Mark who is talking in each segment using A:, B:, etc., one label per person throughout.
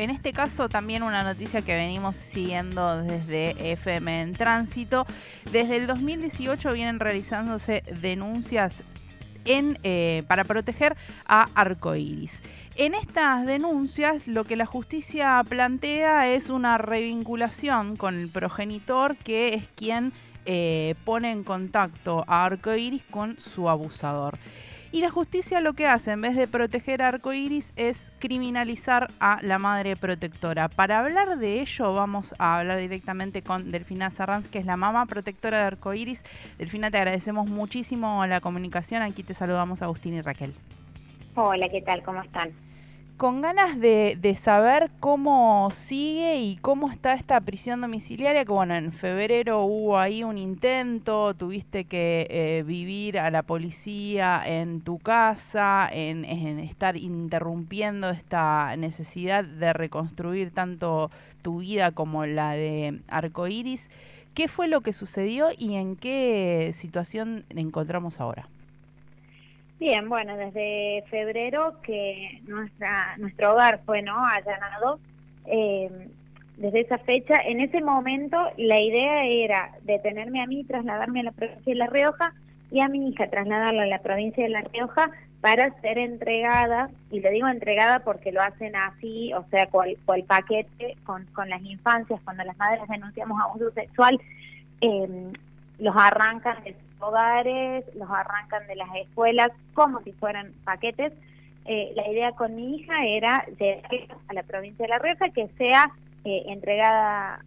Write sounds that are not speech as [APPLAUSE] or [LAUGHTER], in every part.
A: en este caso también una noticia que venimos siguiendo desde FM en Tránsito. Desde el 2018 vienen realizándose denuncias en, eh, para proteger a Arcoiris. En estas denuncias lo que la justicia plantea es una revinculación con el progenitor que es quien eh, pone en contacto a Arcoiris con su abusador. Y la justicia lo que hace, en vez de proteger a Arcoiris, es criminalizar a la madre protectora. Para hablar de ello, vamos a hablar directamente con Delfina Sarranz, que es la mamá protectora de Arcoiris. Delfina, te agradecemos muchísimo la comunicación. Aquí te saludamos Agustín y Raquel.
B: Hola, ¿qué tal? ¿Cómo están?
A: Con ganas de, saber cómo sigue y cómo está esta prisión domiciliaria, que bueno, en febrero hubo ahí un intento, tuviste que eh, vivir a la policía en tu casa, en, estar interrumpiendo esta necesidad de reconstruir tanto tu vida como la de Arcoiris. ¿Qué fue lo que sucedió y en qué situación encontramos ahora?
B: Bien, bueno, desde febrero que nuestra nuestro hogar fue no allanado, eh, desde esa fecha, en ese momento la idea era detenerme a mí, trasladarme a la provincia de La Rioja y a mi hija trasladarla a la provincia de La Rioja para ser entregada, y le digo entregada porque lo hacen así, o sea, cual, cual paquete con, con las infancias, cuando las madres denunciamos abuso sexual, eh, los arrancan de hogares, los arrancan de las escuelas como si fueran paquetes. Eh, la idea con mi hija era llegar a la provincia de La Rioja que sea eh, entregada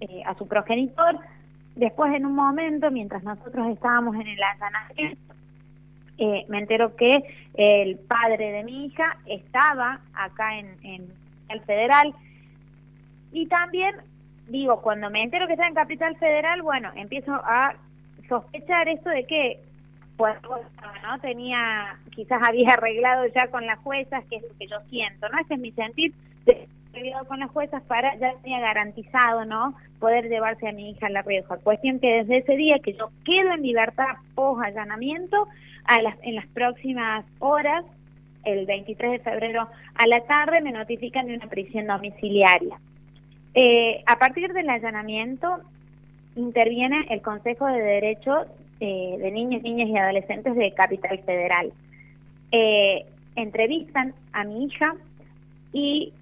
B: eh, a su progenitor. Después, en un momento, mientras nosotros estábamos en el allanamiento, me entero que el padre de mi hija estaba acá en el federal y también digo, cuando me entero que está en Capital Federal, bueno, empiezo a sospechar esto de que pues no tenía quizás había arreglado ya con las juezas que es lo que yo siento no ese es mi sentir de con las juezas para ya tenía garantizado no poder llevarse a mi hija a la Rioja cuestión que desde ese día que yo quedo en libertad post allanamiento a las en las próximas horas el 23 de febrero a la tarde me notifican de una prisión domiciliaria. Eh, a partir del allanamiento interviene el Consejo de Derechos eh, de Niños, Niñas y Adolescentes de Capital Federal. Eh, entrevistan a mi hija y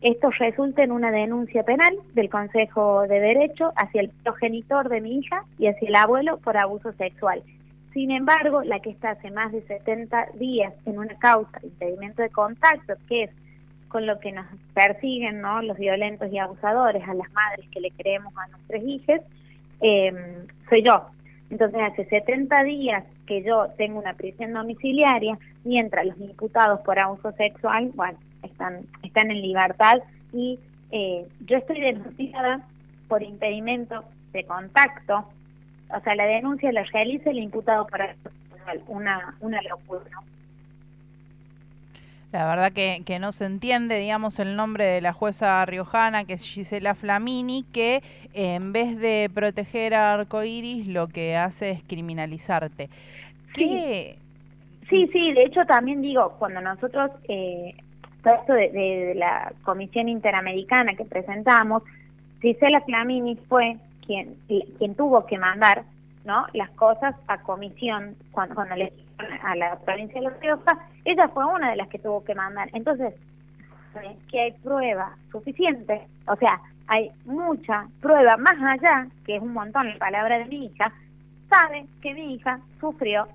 B: esto resulta en una denuncia penal del Consejo de Derecho hacia el progenitor de mi hija y hacia el abuelo por abuso sexual. Sin embargo, la que está hace más de 70 días en una causa de impedimento de contacto, que es con lo que nos persiguen ¿no? los violentos y abusadores, a las madres que le creemos a nuestros hijos, em, soy yo. Entonces hace 70 días que yo tengo una prisión domiciliaria, mientras los imputados por abuso sexual, bueno, están, están en libertad y eh, yo estoy denunciada por impedimento de contacto, o sea, la denuncia la realiza el imputado por abuso sexual, una, una locura, ¿no?
A: La verdad que, que, no se entiende, digamos, el nombre de la jueza riojana, que es Gisela Flamini, que eh, en vez de proteger a Arcoiris, lo que hace es criminalizarte.
B: ¿Qué? Sí, sí, de hecho también digo, cuando nosotros, eh, todo esto de, la Comisión Interamericana que presentamos, Gisela Flamini fue quien, quien tuvo que mandar ¿no? las cosas a comisión cuando, cuando le a la provincia de La Rioja, ella fue una de las que tuvo que mandar. Entonces, que hay prueba suficiente, o sea, hay mucha prueba más allá, que es un montón la palabra de mi hija, sabe que mi hija sufrió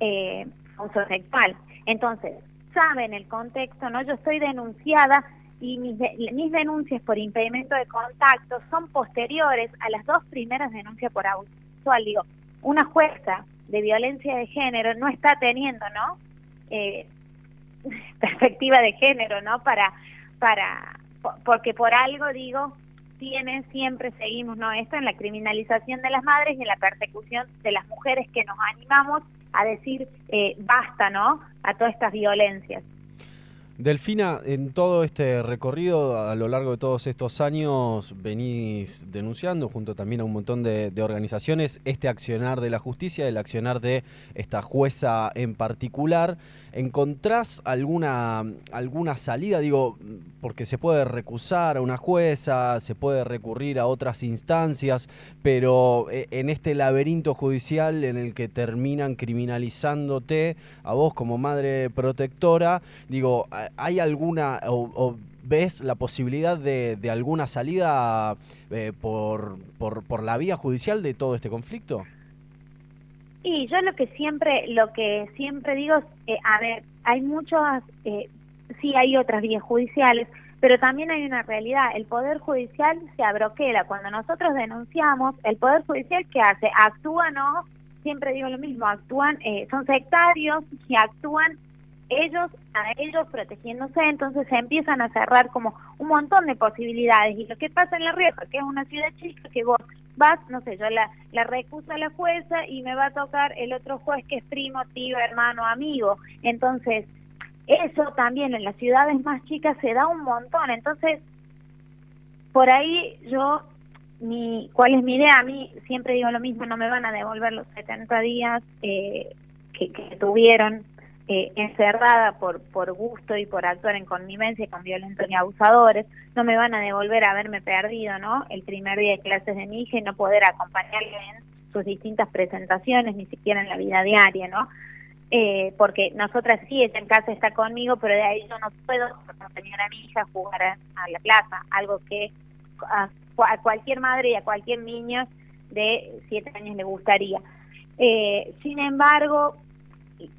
B: eh, abuso sexual. Entonces, saben el contexto, ¿no? Yo estoy denunciada y mis, mis denuncias por impedimento de contacto son posteriores a las dos primeras denuncias por abuso sexual. Digo, una jueza de violencia de género no está teniendo, ¿no? Eh, [LAUGHS] perspectiva de género, ¿no? Para, para, porque por algo digo, tiene, siempre seguimos, ¿no? Esto en la criminalización de las madres y en la persecución de las mujeres que nos animamos a decir eh, basta, ¿no? A todas estas violencias.
C: Delfina, en todo este recorrido, a lo largo de todos estos años, venís denunciando, junto también a un montón de, organizaciones, este accionar de la justicia, el accionar de esta jueza en particular. ¿Encontrás alguna, alguna salida? Digo, porque se puede recusar a una jueza, se puede recurrir a otras instancias, pero eh, en este laberinto judicial en el que terminan criminalizándote a vos como madre protectora, digo, ¿hay alguna o, ves la posibilidad de, alguna salida eh, por, por, la vía judicial de todo este conflicto?
B: Y yo lo que siempre lo que siempre digo es, eh, a ver, hay muchas, eh, sí hay otras vías judiciales, pero también hay una realidad, el Poder Judicial se abroquela. Cuando nosotros denunciamos, el Poder Judicial, ¿qué hace? Actúa, ¿no? Siempre digo lo mismo, actúan, son sectarios y actúan ellos a ellos protegiéndose, entonces se empiezan a cerrar como un montón de posibilidades. Y lo que pasa en La Rioja, que es una ciudad chica, que vos vas, no sé, yo la, la recuso a la jueza y me va a tocar el otro juez que es primo, tío, hermano, amigo. Entonces, eso también en las ciudades más chicas se da un montón. Entonces, por ahí yo, mi, ¿cuál es mi idea? A mí siempre digo lo mismo, no me van a devolver los 70 días eh, que, que tuvieron eh, encerrada por, por gusto y por actuar en connivencia con violentos y abusadores, no me van a devolver a haberme perdido, ¿no? El primer día de clases de mi hija y no poder acompañarle en sus distintas presentaciones, ni siquiera en la vida diaria, ¿no? Eh, porque nosotras sí, ella en casa está conmigo, pero de ahí yo no puedo acompañar a mi hija a jugar a, la plaza, algo que a, cualquier madre y a cualquier niño de siete años le gustaría. Eh, sin embargo,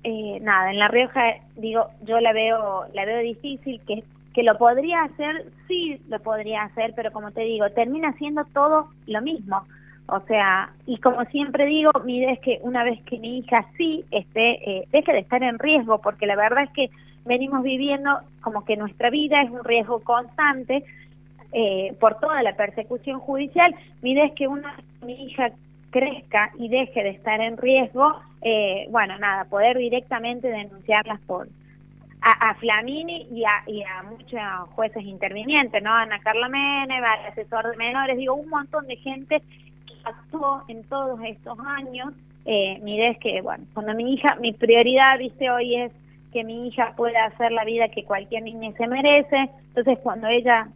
B: eh, nada, en La Rioja, digo, yo la veo, la veo difícil, que, que lo podría hacer, sí lo podría hacer, pero como te digo, termina siendo todo lo mismo. O sea, y como siempre digo, mi idea es que una vez que mi hija sí esté, eh, deje de estar en riesgo, porque la verdad es que venimos viviendo como que nuestra vida es un riesgo constante eh, por toda la persecución judicial. Mi idea es que una mi hija crezca y deje de estar en riesgo, eh, bueno, nada, poder directamente denunciarlas por a, Flamini y a, y a muchos jueces intervinientes, ¿no? Ana Carla Mene, el asesor de menores, digo, un montón de gente que actuó en todos estos años. Eh, mi idea es que, bueno, cuando mi hija, mi prioridad, viste, hoy es que mi hija pueda hacer la vida que cualquier niña se merece, entonces cuando ella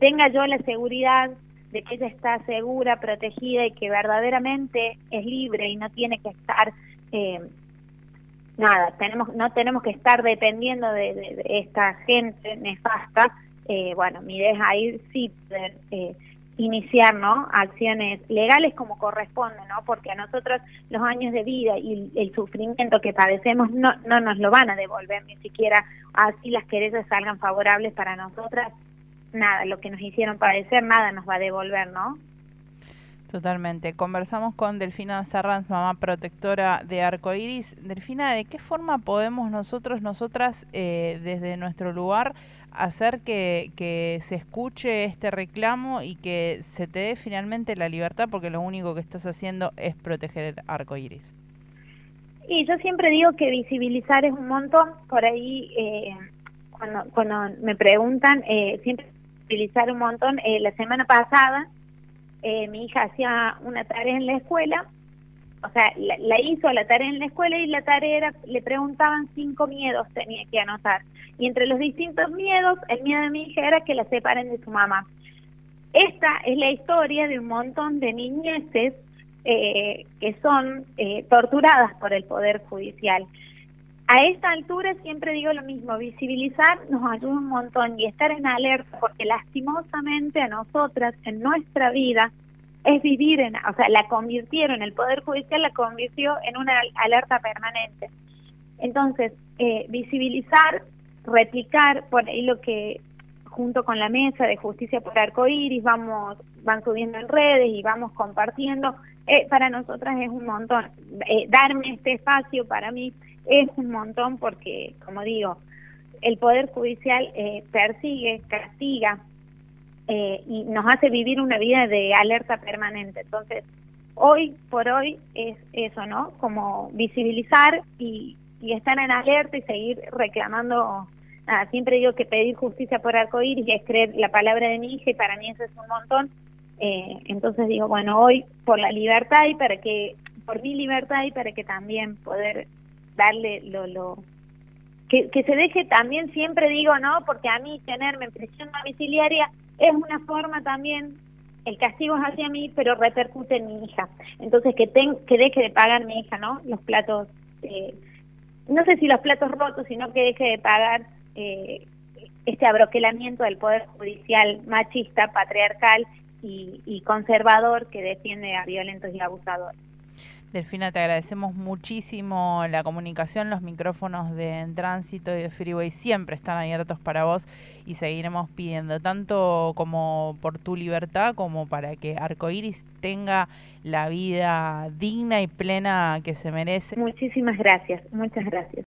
B: tenga yo la seguridad de que ella está segura, protegida y que verdaderamente es libre y no tiene que estar eh, nada, tenemos no tenemos que estar dependiendo de, esta gente nefasta. Eh, bueno, mi idea es ahí sí eh, iniciar ¿no? acciones legales como corresponde, ¿no? porque a nosotros los años de vida y el sufrimiento que padecemos no, no nos lo van a devolver, ni siquiera así las querellas salgan favorables para nosotras nada, lo que nos hicieron padecer, nada nos va a devolver, ¿no?
A: Totalmente. Conversamos con Delfina Sarranz, mamá protectora de Arcoiris. Delfina, ¿de qué forma podemos nosotros, nosotras, eh, desde nuestro lugar, hacer que, que, se escuche este reclamo y que se te dé finalmente la libertad? Porque lo único que estás haciendo es proteger el arcoiris.
B: Y yo siempre digo que visibilizar es un montón. Por ahí, eh, cuando, cuando me preguntan, eh, siempre utilizar un montón. Eh, la semana pasada eh, mi hija hacía una tarea en la escuela, o sea, la, hizo la tarea en la escuela y la tarea era, le preguntaban cinco miedos tenía que anotar. Y entre los distintos miedos, el miedo de mi hija era que la separen de su mamá. Esta es la historia de un montón de niñeces eh, que son torturadas por el Poder Judicial. A esta altura siempre digo lo mismo, visibilizar nos ayuda un montón y estar en alerta, porque lastimosamente a nosotras en nuestra vida es vivir en, o sea, la convirtieron, el Poder Judicial la convirtió en una alerta permanente. Entonces, eh, visibilizar, replicar, por ahí lo que junto con la mesa de justicia por arcoíris vamos, van subiendo en redes y vamos compartiendo, eh, para nosotras es un montón. Eh, darme este espacio para mí es un montón porque, como digo, el Poder Judicial eh, persigue, castiga eh, y nos hace vivir una vida de alerta permanente. Entonces, hoy por hoy es eso, ¿no? Como visibilizar y, estar en alerta y seguir reclamando siempre digo que pedir justicia por arcoíris es creer la palabra de mi hija y para mí eso es un montón. Eh, entonces digo, bueno, hoy por la libertad y para que, por mi libertad y para que también poder darle lo, lo que, que se deje también, siempre digo, ¿no? Porque a mí tenerme en prisión domiciliaria es una forma también el castigo es hacia mí, pero repercute en mi hija. Entonces, que, ten, que deje de pagar mi hija, ¿no? Los platos, eh, no sé si los platos rotos, sino que deje de pagar eh, este abroquelamiento del Poder Judicial machista, patriarcal y, y conservador que defiende a violentos y abusadores.
A: Delfina, te agradecemos muchísimo la comunicación, los micrófonos de tránsito y de Freeway siempre están abiertos para vos y seguiremos pidiendo tanto como por tu libertad como para que Arcoiris tenga la vida digna y plena que se merece.
B: Muchísimas gracias, muchas gracias.